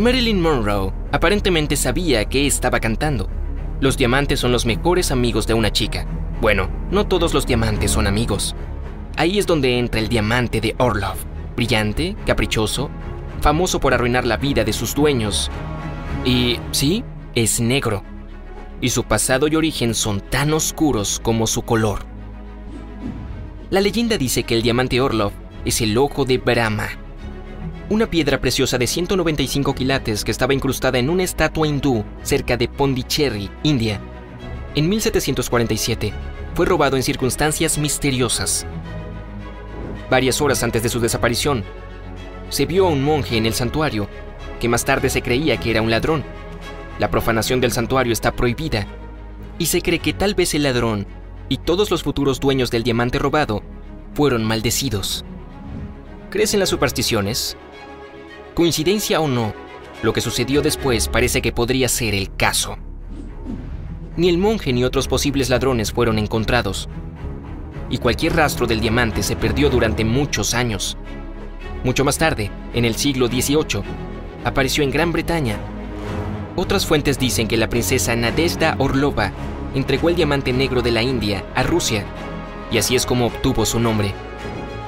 Marilyn Monroe aparentemente sabía que estaba cantando. Los diamantes son los mejores amigos de una chica. Bueno, no todos los diamantes son amigos. Ahí es donde entra el diamante de Orlov, brillante, caprichoso, famoso por arruinar la vida de sus dueños. Y sí, es negro. Y su pasado y origen son tan oscuros como su color. La leyenda dice que el diamante Orlov es el ojo de Brahma, una piedra preciosa de 195 quilates que estaba incrustada en una estatua hindú cerca de Pondicherry, India. En 1747 fue robado en circunstancias misteriosas. Varias horas antes de su desaparición, se vio a un monje en el santuario, que más tarde se creía que era un ladrón. La profanación del santuario está prohibida, y se cree que tal vez el ladrón y todos los futuros dueños del diamante robado fueron maldecidos. ¿Crees en las supersticiones? Coincidencia o no, lo que sucedió después parece que podría ser el caso. Ni el monje ni otros posibles ladrones fueron encontrados, y cualquier rastro del diamante se perdió durante muchos años. Mucho más tarde, en el siglo XVIII, apareció en Gran Bretaña. Otras fuentes dicen que la princesa Nadezhda Orlova entregó el diamante negro de la India a Rusia, y así es como obtuvo su nombre.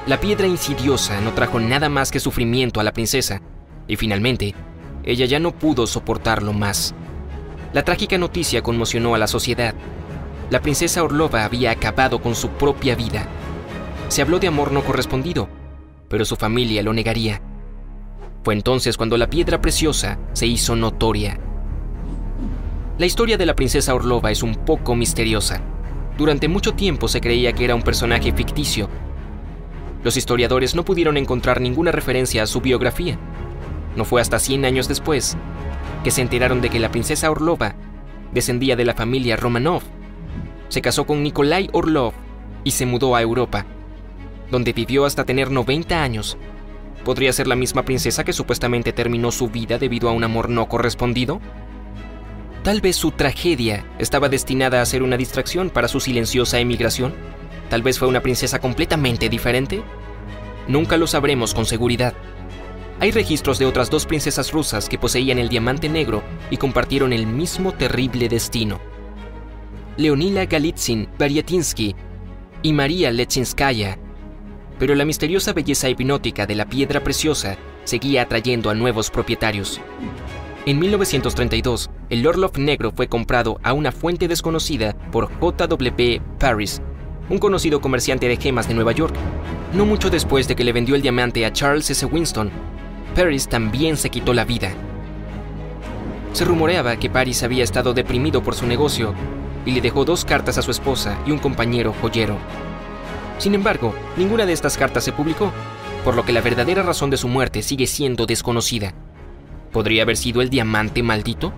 La piedra insidiosa no trajo nada más que sufrimiento a la princesa, y finalmente, ella ya no pudo soportarlo más. La trágica noticia conmocionó a la sociedad. La princesa Orlova había acabado con su propia vida. Se habló de amor no correspondido, pero su familia lo negaría. Fue entonces cuando la piedra preciosa se hizo notoria. La historia de la princesa Orlova es un poco misteriosa. Durante mucho tiempo se creía que era un personaje ficticio. Los historiadores no pudieron encontrar ninguna referencia a su biografía. No fue hasta 100 años después que se enteraron de que la princesa Orlova descendía de la familia Romanov. Se casó con Nikolai Orlov y se mudó a Europa, donde vivió hasta tener 90 años. ¿Podría ser la misma princesa que supuestamente terminó su vida debido a un amor no correspondido? Tal vez su tragedia estaba destinada a ser una distracción para su silenciosa emigración. Tal vez fue una princesa completamente diferente. Nunca lo sabremos con seguridad. Hay registros de otras dos princesas rusas que poseían el diamante negro y compartieron el mismo terrible destino. Leonila Galitzin Variatinsky y María Lechinskaya. Pero la misteriosa belleza hipnótica de la piedra preciosa seguía atrayendo a nuevos propietarios. En 1932, el Orlov negro fue comprado a una fuente desconocida por J.W. Paris, un conocido comerciante de gemas de Nueva York, no mucho después de que le vendió el diamante a Charles S. Winston, Paris también se quitó la vida. Se rumoreaba que Paris había estado deprimido por su negocio y le dejó dos cartas a su esposa y un compañero joyero. Sin embargo, ninguna de estas cartas se publicó, por lo que la verdadera razón de su muerte sigue siendo desconocida. ¿Podría haber sido el diamante maldito?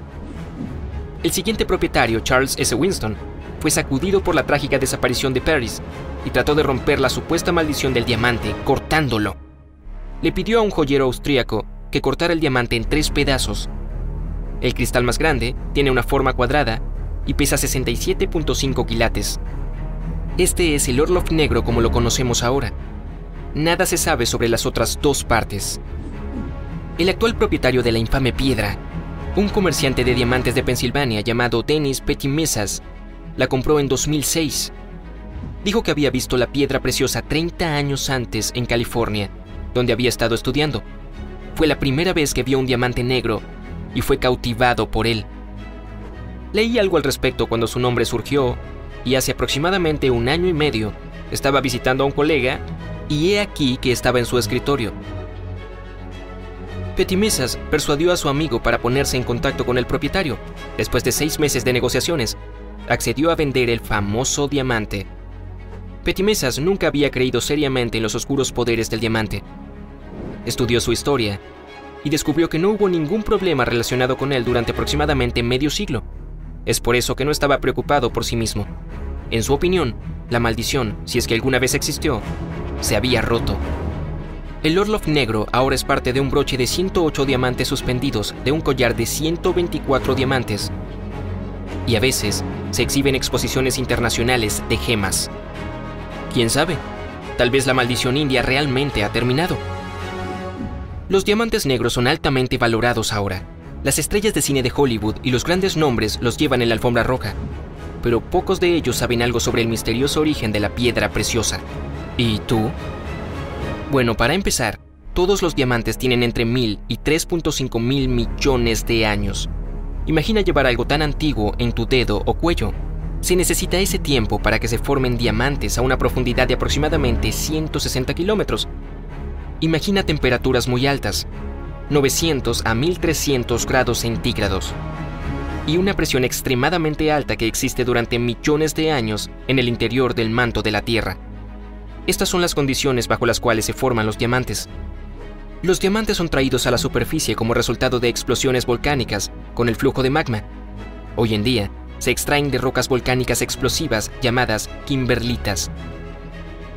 El siguiente propietario, Charles S. Winston, fue sacudido por la trágica desaparición de Paris y trató de romper la supuesta maldición del diamante cortándolo le pidió a un joyero austríaco que cortara el diamante en tres pedazos. El cristal más grande tiene una forma cuadrada y pesa 67.5 quilates. Este es el Orlov negro como lo conocemos ahora. Nada se sabe sobre las otras dos partes. El actual propietario de la infame piedra, un comerciante de diamantes de Pensilvania llamado Dennis Pettimesas, la compró en 2006. Dijo que había visto la piedra preciosa 30 años antes en California donde había estado estudiando. Fue la primera vez que vio un diamante negro y fue cautivado por él. Leí algo al respecto cuando su nombre surgió y hace aproximadamente un año y medio estaba visitando a un colega y he aquí que estaba en su escritorio. Petimesas persuadió a su amigo para ponerse en contacto con el propietario. Después de seis meses de negociaciones, accedió a vender el famoso diamante. Petimesas nunca había creído seriamente en los oscuros poderes del diamante, Estudió su historia y descubrió que no hubo ningún problema relacionado con él durante aproximadamente medio siglo. Es por eso que no estaba preocupado por sí mismo. En su opinión, la maldición, si es que alguna vez existió, se había roto. El Orlov negro ahora es parte de un broche de 108 diamantes suspendidos de un collar de 124 diamantes. Y a veces se exhiben exposiciones internacionales de gemas. ¿Quién sabe? Tal vez la maldición india realmente ha terminado. Los diamantes negros son altamente valorados ahora. Las estrellas de cine de Hollywood y los grandes nombres los llevan en la alfombra roja, pero pocos de ellos saben algo sobre el misterioso origen de la piedra preciosa. ¿Y tú? Bueno, para empezar, todos los diamantes tienen entre 1000 y 3.5 mil millones de años. Imagina llevar algo tan antiguo en tu dedo o cuello. Se necesita ese tiempo para que se formen diamantes a una profundidad de aproximadamente 160 kilómetros. Imagina temperaturas muy altas, 900 a 1300 grados centígrados, y una presión extremadamente alta que existe durante millones de años en el interior del manto de la Tierra. Estas son las condiciones bajo las cuales se forman los diamantes. Los diamantes son traídos a la superficie como resultado de explosiones volcánicas con el flujo de magma. Hoy en día, se extraen de rocas volcánicas explosivas llamadas kimberlitas.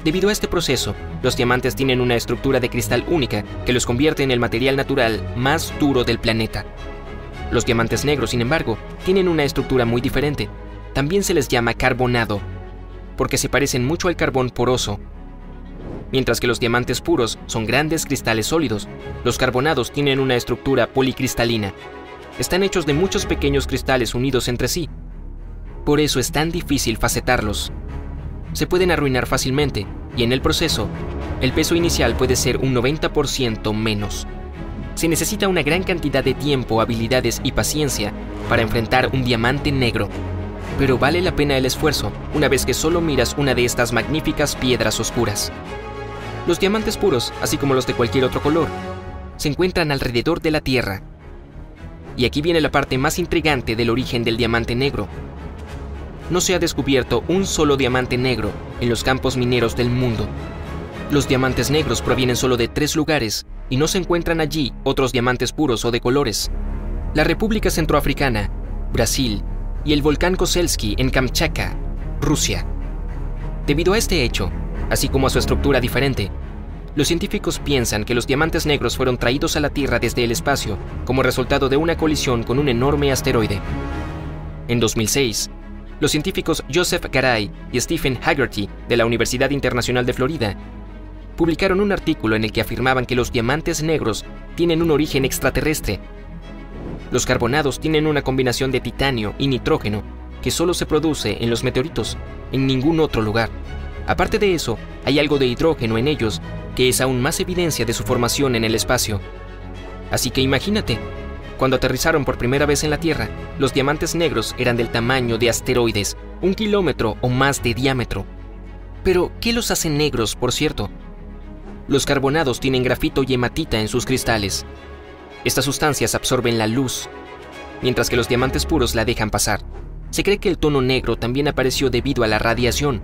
Debido a este proceso, los diamantes tienen una estructura de cristal única que los convierte en el material natural más duro del planeta. Los diamantes negros, sin embargo, tienen una estructura muy diferente. También se les llama carbonado, porque se parecen mucho al carbón poroso Mientras que los diamantes puros son grandes cristales sólidos, los carbonados tienen una estructura policristalina. Están hechos de muchos pequeños cristales unidos entre sí. Por eso es tan difícil facetarlos. Se pueden arruinar fácilmente y en el proceso, el peso inicial puede ser un 90% menos. Se necesita una gran cantidad de tiempo, habilidades y paciencia para enfrentar un diamante negro. Pero vale la pena el esfuerzo una vez que solo miras una de estas magníficas piedras oscuras. Los diamantes puros, así como los de cualquier otro color, se encuentran alrededor de la Tierra. Y aquí viene la parte más intrigante del origen del diamante negro. No se ha descubierto un solo diamante negro en los campos mineros del mundo. Los diamantes negros provienen solo de tres lugares y no se encuentran allí otros diamantes puros o de colores. La República Centroafricana, Brasil y el volcán Koselski en Kamchatka, Rusia. Debido a este hecho, así como a su estructura diferente. Los científicos piensan que los diamantes negros fueron traídos a la Tierra desde el espacio como resultado de una colisión con un enorme asteroide. En 2006, los científicos Joseph Garay y Stephen Haggerty de la Universidad Internacional de Florida publicaron un artículo en el que afirmaban que los diamantes negros tienen un origen extraterrestre. Los carbonados tienen una combinación de titanio y nitrógeno que solo se produce en los meteoritos, en ningún otro lugar. Aparte de eso, hay algo de hidrógeno en ellos, que es aún más evidencia de su formación en el espacio. Así que imagínate, cuando aterrizaron por primera vez en la Tierra, los diamantes negros eran del tamaño de asteroides, un kilómetro o más de diámetro. Pero, ¿qué los hace negros, por cierto? Los carbonados tienen grafito y hematita en sus cristales. Estas sustancias absorben la luz, mientras que los diamantes puros la dejan pasar. Se cree que el tono negro también apareció debido a la radiación,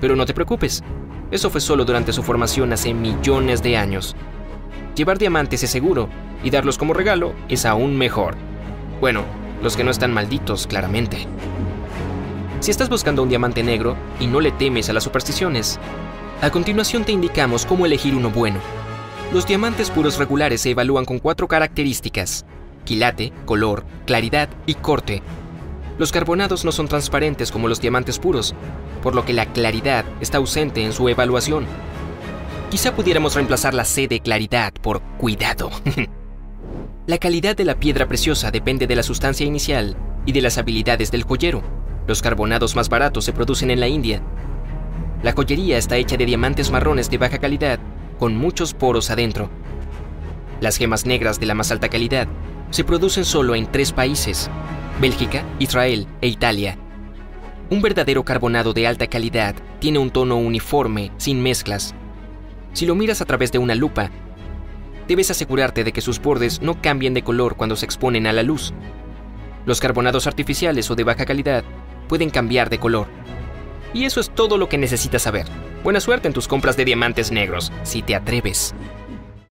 pero no te preocupes, eso fue solo durante su formación hace millones de años. Llevar diamantes es seguro y darlos como regalo es aún mejor. Bueno, los que no están malditos, claramente. Si estás buscando un diamante negro y no le temes a las supersticiones, a continuación te indicamos cómo elegir uno bueno. Los diamantes puros regulares se evalúan con cuatro características, quilate, color, claridad y corte. Los carbonados no son transparentes como los diamantes puros, por lo que la claridad está ausente en su evaluación. Quizá pudiéramos reemplazar la C de claridad por cuidado. la calidad de la piedra preciosa depende de la sustancia inicial y de las habilidades del joyero. Los carbonados más baratos se producen en la India. La joyería está hecha de diamantes marrones de baja calidad, con muchos poros adentro. Las gemas negras de la más alta calidad se producen solo en tres países, Bélgica, Israel e Italia. Un verdadero carbonado de alta calidad tiene un tono uniforme, sin mezclas. Si lo miras a través de una lupa, debes asegurarte de que sus bordes no cambien de color cuando se exponen a la luz. Los carbonados artificiales o de baja calidad pueden cambiar de color. Y eso es todo lo que necesitas saber. Buena suerte en tus compras de diamantes negros, si te atreves.